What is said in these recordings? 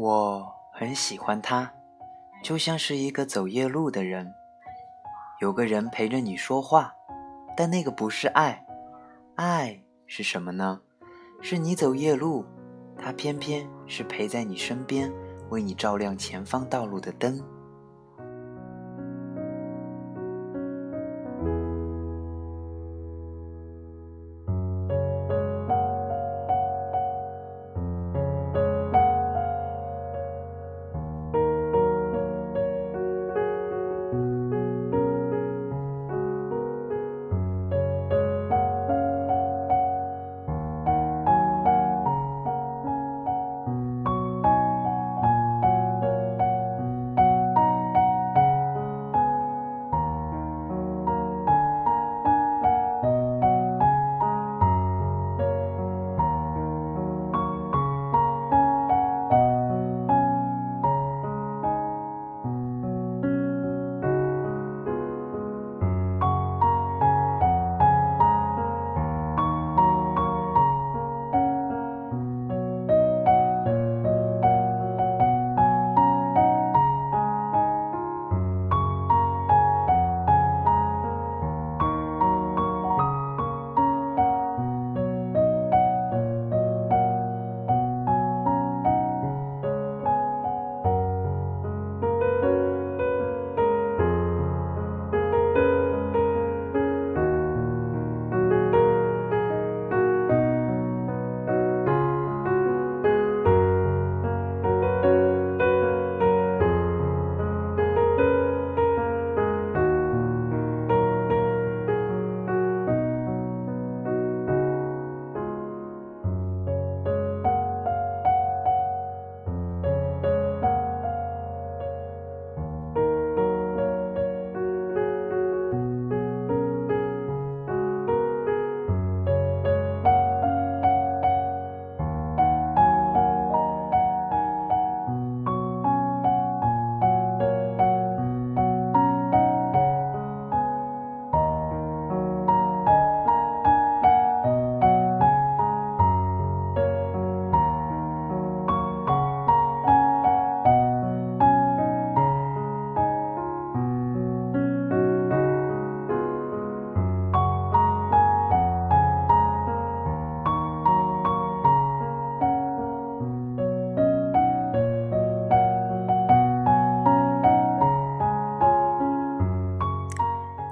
我很喜欢他，就像是一个走夜路的人。有个人陪着你说话，但那个不是爱。爱是什么呢？是你走夜路，他偏偏是陪在你身边，为你照亮前方道路的灯。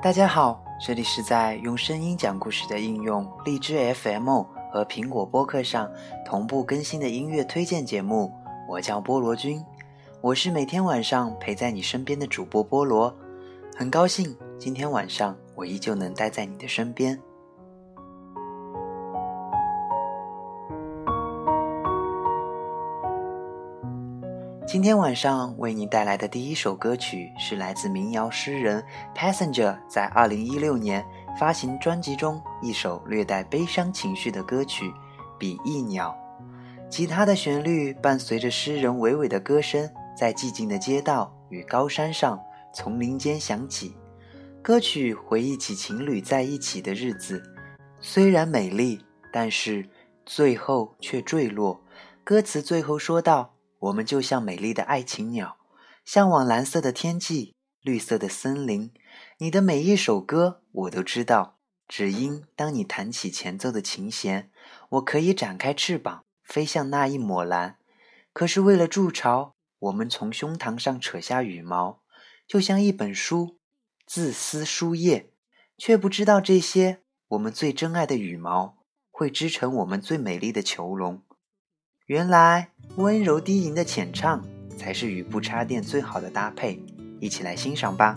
大家好，这里是在用声音讲故事的应用荔枝 FM 和苹果播客上同步更新的音乐推荐节目。我叫菠萝君，我是每天晚上陪在你身边的主播菠萝。很高兴今天晚上我依旧能待在你的身边。今天晚上为您带来的第一首歌曲是来自民谣诗人 Passenger 在2016年发行专辑中一首略带悲伤情绪的歌曲《比翼鸟》。吉他的旋律伴随着诗人娓娓的歌声，在寂静的街道与高山上、丛林间响起。歌曲回忆起情侣在一起的日子，虽然美丽，但是最后却坠落。歌词最后说道。我们就像美丽的爱情鸟，向往蓝色的天际、绿色的森林。你的每一首歌我都知道，只因当你弹起前奏的琴弦，我可以展开翅膀飞向那一抹蓝。可是为了筑巢，我们从胸膛上扯下羽毛，就像一本书，自撕书页，却不知道这些我们最珍爱的羽毛会织成我们最美丽的囚笼。原来温柔低吟的浅唱才是与不插电最好的搭配，一起来欣赏吧。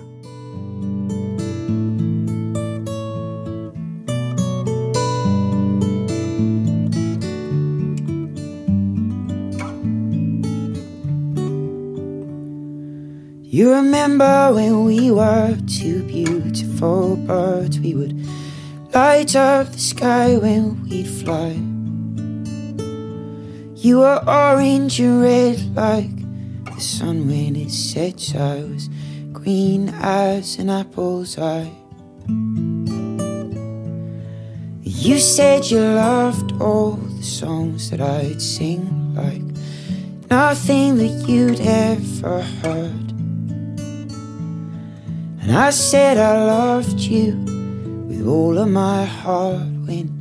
You remember when we were two beautiful birds? We would light up the sky when we'd fly. You were orange and red like the sun when it sets. I was green as an apple's eye. You said you loved all the songs that I'd sing, like nothing that you'd ever heard. And I said I loved you with all of my heart when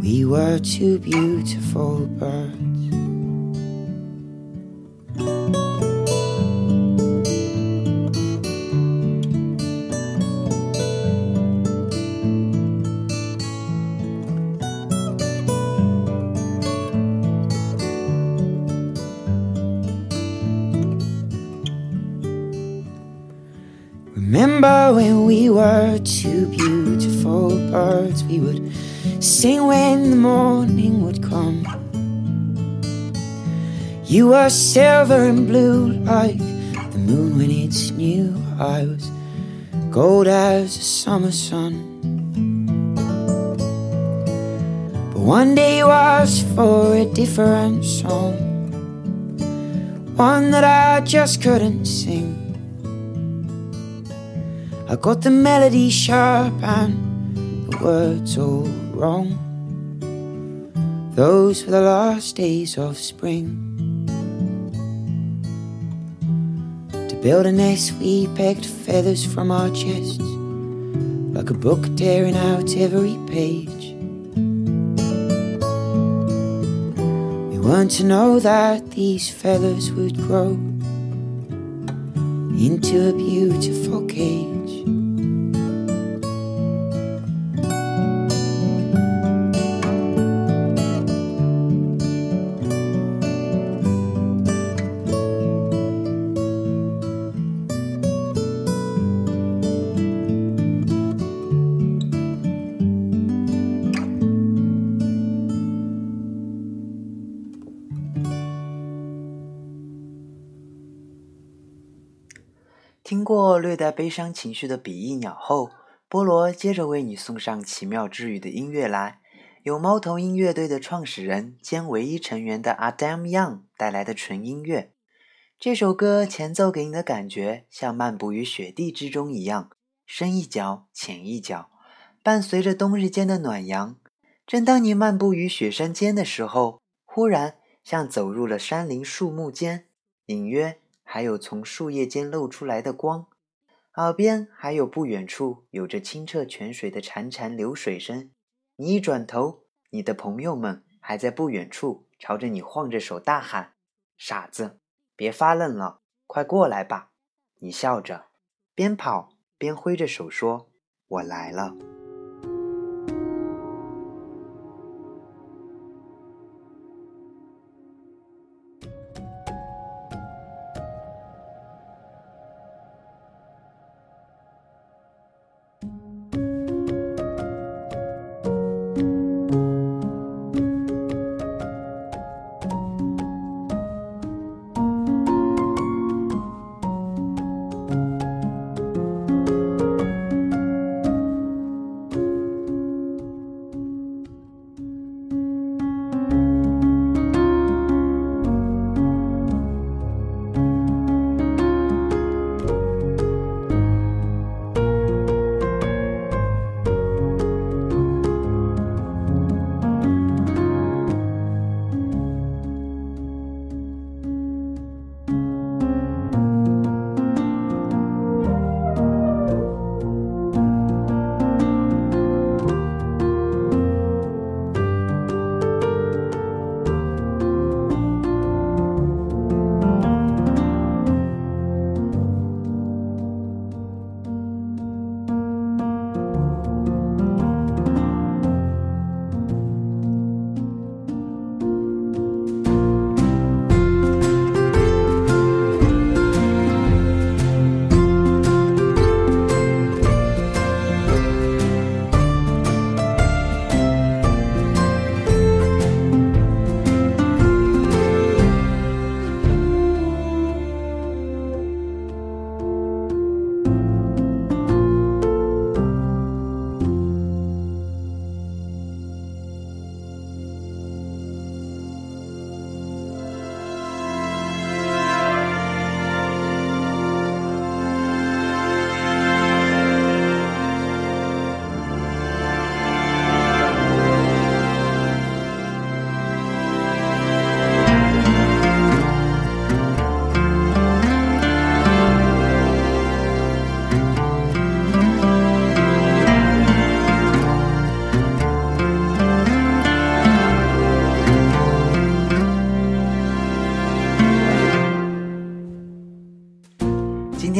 we were two beautiful birds. Remember when we were two beautiful birds? We would sing when the morning would come. You were silver and blue like the moon when it's new. I was gold as the summer sun. But one day was for a different song, one that I just couldn't sing. I got the melody sharp and the words all wrong. Those were the last days of spring. To build a nest, we pegged feathers from our chests, like a book tearing out every page. We weren't to know that these feathers would grow into a beautiful cage. 略带悲伤情绪的比翼鸟后，菠萝接着为你送上奇妙治愈的音乐来，由猫头鹰乐队的创始人兼唯一成员的 Adam Young 带来的纯音乐。这首歌前奏给你的感觉像漫步于雪地之中一样，深一脚浅一脚，伴随着冬日间的暖阳。正当你漫步于雪山间的时候，忽然像走入了山林树木间，隐约。还有从树叶间露出来的光，耳边还有不远处有着清澈泉水的潺潺流水声。你一转头，你的朋友们还在不远处朝着你晃着手大喊：“傻子，别发愣了，快过来吧！”你笑着，边跑边挥着手说：“我来了。”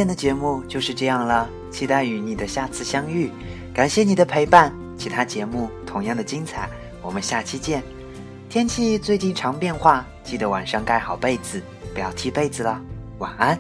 今天的节目就是这样了，期待与你的下次相遇。感谢你的陪伴，其他节目同样的精彩，我们下期见。天气最近常变化，记得晚上盖好被子，不要踢被子了。晚安。